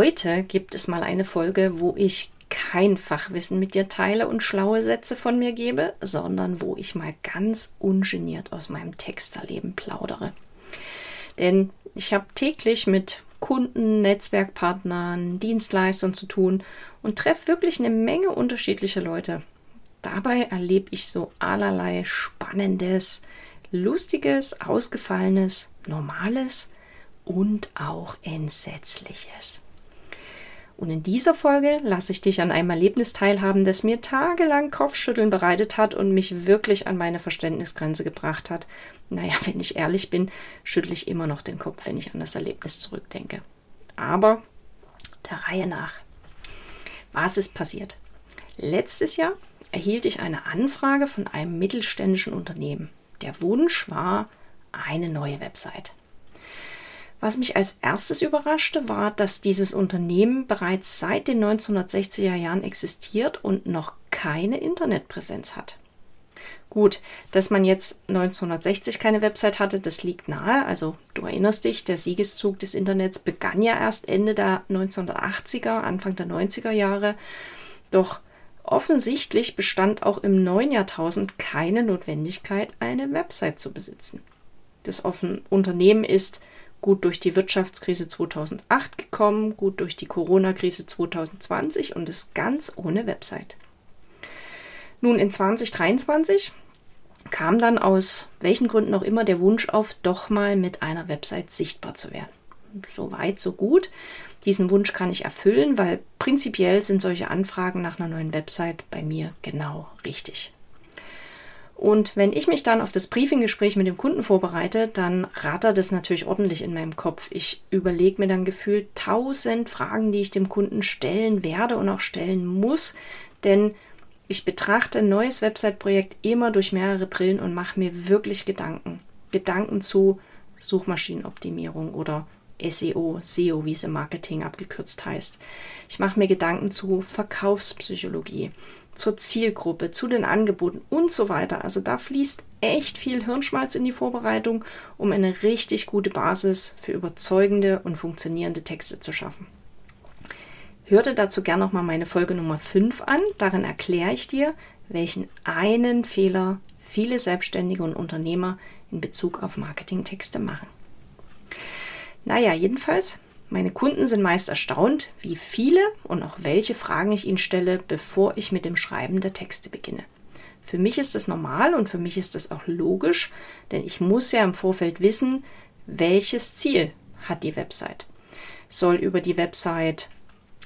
Heute gibt es mal eine Folge, wo ich kein Fachwissen mit dir teile und schlaue Sätze von mir gebe, sondern wo ich mal ganz ungeniert aus meinem Texterleben plaudere. Denn ich habe täglich mit Kunden, Netzwerkpartnern, Dienstleistern zu tun und treffe wirklich eine Menge unterschiedlicher Leute. Dabei erlebe ich so allerlei Spannendes, Lustiges, Ausgefallenes, Normales und auch Entsetzliches. Und in dieser Folge lasse ich dich an einem Erlebnis teilhaben, das mir tagelang Kopfschütteln bereitet hat und mich wirklich an meine Verständnisgrenze gebracht hat. Naja, wenn ich ehrlich bin, schüttle ich immer noch den Kopf, wenn ich an das Erlebnis zurückdenke. Aber der Reihe nach. Was ist passiert? Letztes Jahr erhielt ich eine Anfrage von einem mittelständischen Unternehmen. Der Wunsch war eine neue Website. Was mich als erstes überraschte, war, dass dieses Unternehmen bereits seit den 1960er Jahren existiert und noch keine Internetpräsenz hat. Gut, dass man jetzt 1960 keine Website hatte, das liegt nahe. Also du erinnerst dich, der Siegeszug des Internets begann ja erst Ende der 1980er, Anfang der 90er Jahre. Doch offensichtlich bestand auch im neuen Jahrtausend keine Notwendigkeit, eine Website zu besitzen. Das Unternehmen ist gut durch die Wirtschaftskrise 2008 gekommen, gut durch die Corona-Krise 2020 und ist ganz ohne Website. Nun in 2023 kam dann aus welchen Gründen auch immer der Wunsch auf, doch mal mit einer Website sichtbar zu werden. So weit, so gut. Diesen Wunsch kann ich erfüllen, weil prinzipiell sind solche Anfragen nach einer neuen Website bei mir genau richtig. Und wenn ich mich dann auf das Briefinggespräch mit dem Kunden vorbereite, dann rattert es natürlich ordentlich in meinem Kopf. Ich überlege mir dann gefühlt tausend Fragen, die ich dem Kunden stellen werde und auch stellen muss, denn ich betrachte ein neues Website-Projekt immer durch mehrere Brillen und mache mir wirklich Gedanken. Gedanken zu Suchmaschinenoptimierung oder SEO, SEO, wie es im Marketing abgekürzt heißt. Ich mache mir Gedanken zu Verkaufspsychologie zur Zielgruppe, zu den Angeboten und so weiter. Also da fließt echt viel Hirnschmalz in die Vorbereitung, um eine richtig gute Basis für überzeugende und funktionierende Texte zu schaffen. Hör dir dazu gerne nochmal meine Folge Nummer 5 an. Darin erkläre ich dir, welchen einen Fehler viele Selbstständige und Unternehmer in Bezug auf Marketingtexte machen. Naja, jedenfalls meine Kunden sind meist erstaunt, wie viele und auch welche Fragen ich ihnen stelle, bevor ich mit dem Schreiben der Texte beginne. Für mich ist das normal und für mich ist das auch logisch, denn ich muss ja im Vorfeld wissen, welches Ziel hat die Website. Soll über die Website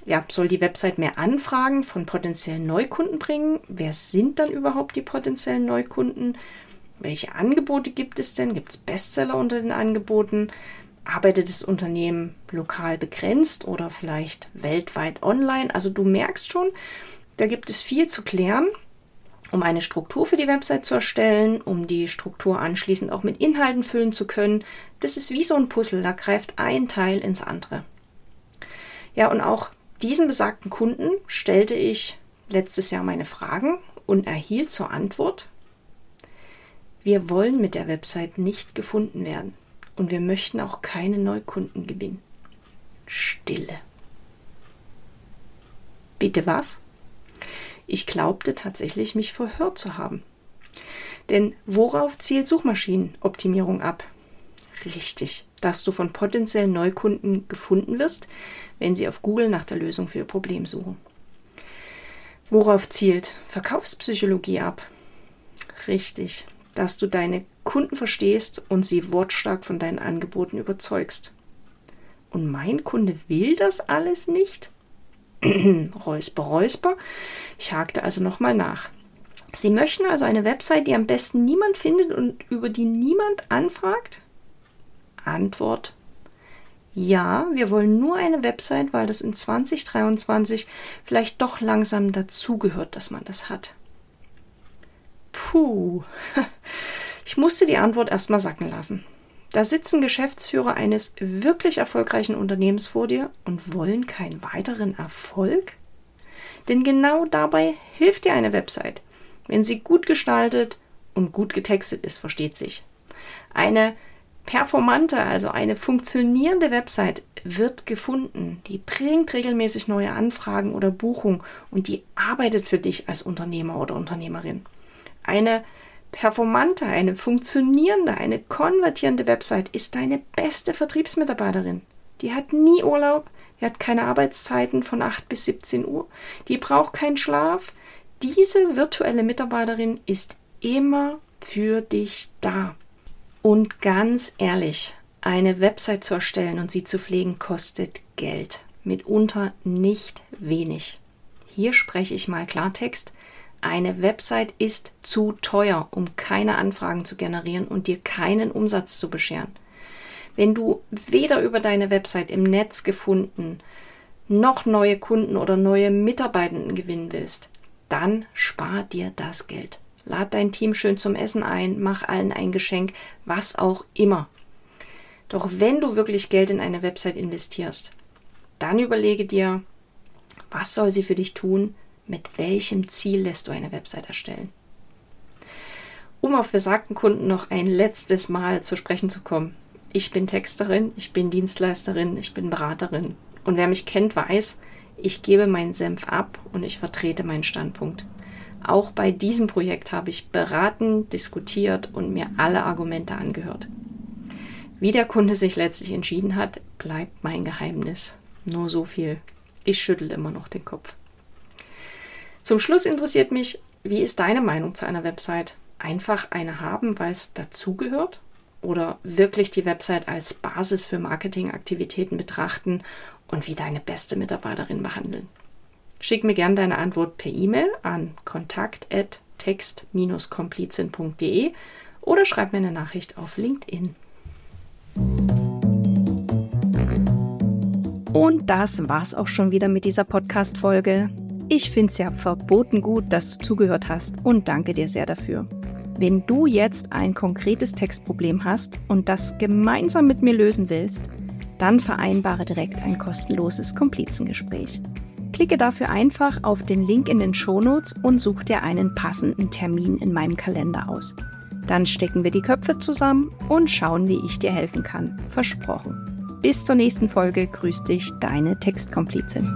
ja, soll die Website mehr Anfragen von potenziellen Neukunden bringen? Wer sind dann überhaupt die potenziellen Neukunden? Welche Angebote gibt es denn? Gibt es Bestseller unter den Angeboten? Arbeitet das Unternehmen lokal begrenzt oder vielleicht weltweit online. Also du merkst schon, da gibt es viel zu klären, um eine Struktur für die Website zu erstellen, um die Struktur anschließend auch mit Inhalten füllen zu können. Das ist wie so ein Puzzle, da greift ein Teil ins andere. Ja, und auch diesen besagten Kunden stellte ich letztes Jahr meine Fragen und erhielt zur Antwort, wir wollen mit der Website nicht gefunden werden. Und wir möchten auch keine Neukunden gewinnen. Stille. Bitte was? Ich glaubte tatsächlich, mich verhört zu haben. Denn worauf zielt Suchmaschinenoptimierung ab? Richtig, dass du von potenziellen Neukunden gefunden wirst, wenn sie auf Google nach der Lösung für ihr Problem suchen. Worauf zielt Verkaufspsychologie ab? Richtig, dass du deine Kunden verstehst und sie wortstark von deinen Angeboten überzeugst. Und mein Kunde will das alles nicht? räusper, räusper. Ich hakte also nochmal nach. Sie möchten also eine Website, die am besten niemand findet und über die niemand anfragt? Antwort: Ja, wir wollen nur eine Website, weil das in 2023 vielleicht doch langsam dazugehört, dass man das hat. Puh, ich musste die Antwort erstmal sacken lassen. Da sitzen Geschäftsführer eines wirklich erfolgreichen Unternehmens vor dir und wollen keinen weiteren Erfolg? Denn genau dabei hilft dir eine Website, wenn sie gut gestaltet und gut getextet ist, versteht sich. Eine performante, also eine funktionierende Website wird gefunden. Die bringt regelmäßig neue Anfragen oder Buchungen und die arbeitet für dich als Unternehmer oder Unternehmerin. Eine performante, eine funktionierende, eine konvertierende Website ist deine beste Vertriebsmitarbeiterin. Die hat nie Urlaub, die hat keine Arbeitszeiten von 8 bis 17 Uhr, die braucht keinen Schlaf. Diese virtuelle Mitarbeiterin ist immer für dich da. Und ganz ehrlich, eine Website zu erstellen und sie zu pflegen kostet Geld. Mitunter nicht wenig. Hier spreche ich mal Klartext. Eine Website ist zu teuer, um keine Anfragen zu generieren und dir keinen Umsatz zu bescheren. Wenn du weder über deine Website im Netz gefunden noch neue Kunden oder neue Mitarbeitenden gewinnen willst, dann spar dir das Geld. Lad dein Team schön zum Essen ein, mach allen ein Geschenk, was auch immer. Doch wenn du wirklich Geld in eine Website investierst, dann überlege dir, was soll sie für dich tun, mit welchem Ziel lässt du eine Website erstellen. Um auf besagten Kunden noch ein letztes Mal zu sprechen zu kommen. Ich bin Texterin, ich bin Dienstleisterin, ich bin Beraterin. Und wer mich kennt, weiß, ich gebe meinen Senf ab und ich vertrete meinen Standpunkt. Auch bei diesem Projekt habe ich beraten, diskutiert und mir alle Argumente angehört. Wie der Kunde sich letztlich entschieden hat, bleibt mein Geheimnis. Nur so viel. Ich schüttel immer noch den Kopf. Zum Schluss interessiert mich, wie ist deine Meinung zu einer Website? Einfach eine haben, weil es dazugehört? Oder wirklich die Website als Basis für Marketingaktivitäten betrachten und wie deine beste Mitarbeiterin behandeln? Schick mir gerne deine Antwort per E-Mail an kontakt@text-komplizin.de oder schreib mir eine Nachricht auf LinkedIn. Und das war's auch schon wieder mit dieser Podcast-Folge. Ich finde es ja verboten gut, dass du zugehört hast und danke dir sehr dafür. Wenn du jetzt ein konkretes Textproblem hast und das gemeinsam mit mir lösen willst, dann vereinbare direkt ein kostenloses Komplizengespräch. Klicke dafür einfach auf den Link in den Shownotes und such dir einen passenden Termin in meinem Kalender aus. Dann stecken wir die Köpfe zusammen und schauen, wie ich dir helfen kann. Versprochen. Bis zur nächsten Folge grüßt dich deine Textkomplizin.